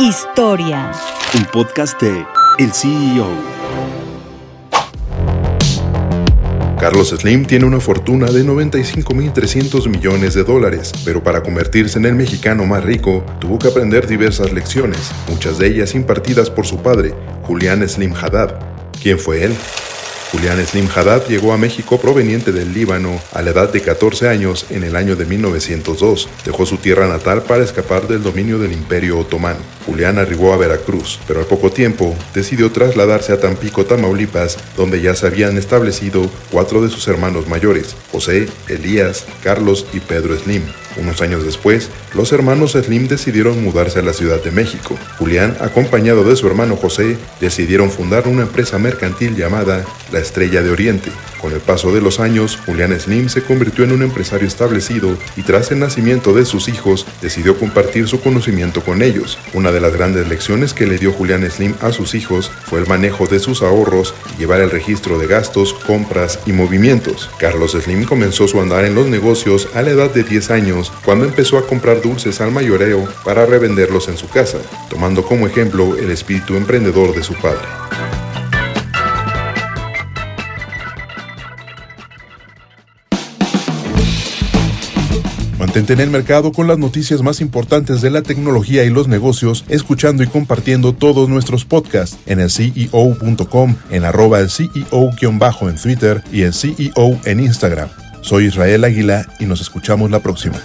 Historia. Un podcast de El CEO. Carlos Slim tiene una fortuna de 95.300 millones de dólares, pero para convertirse en el mexicano más rico, tuvo que aprender diversas lecciones, muchas de ellas impartidas por su padre, Julián Slim Haddad. ¿Quién fue él? Julián Slim Haddad llegó a México proveniente del Líbano a la edad de 14 años en el año de 1902. Dejó su tierra natal para escapar del dominio del Imperio Otomano. Julián arribó a Veracruz, pero al poco tiempo decidió trasladarse a Tampico, Tamaulipas, donde ya se habían establecido cuatro de sus hermanos mayores, José, Elías, Carlos y Pedro Slim. Unos años después, los hermanos Slim decidieron mudarse a la Ciudad de México. Julián, acompañado de su hermano José, decidieron fundar una empresa mercantil llamada La Estrella de Oriente. Con el paso de los años, Julián Slim se convirtió en un empresario establecido y tras el nacimiento de sus hijos, decidió compartir su conocimiento con ellos. Una de las grandes lecciones que le dio Julián Slim a sus hijos fue el manejo de sus ahorros y llevar el registro de gastos, compras y movimientos. Carlos Slim comenzó su andar en los negocios a la edad de 10 años cuando empezó a comprar dulces al mayoreo para revenderlos en su casa, tomando como ejemplo el espíritu emprendedor de su padre. Mantente en el mercado con las noticias más importantes de la tecnología y los negocios, escuchando y compartiendo todos nuestros podcasts en el CEO.com, en arroba el CEO- en Twitter y el CEO en Instagram. Soy Israel Águila y nos escuchamos la próxima.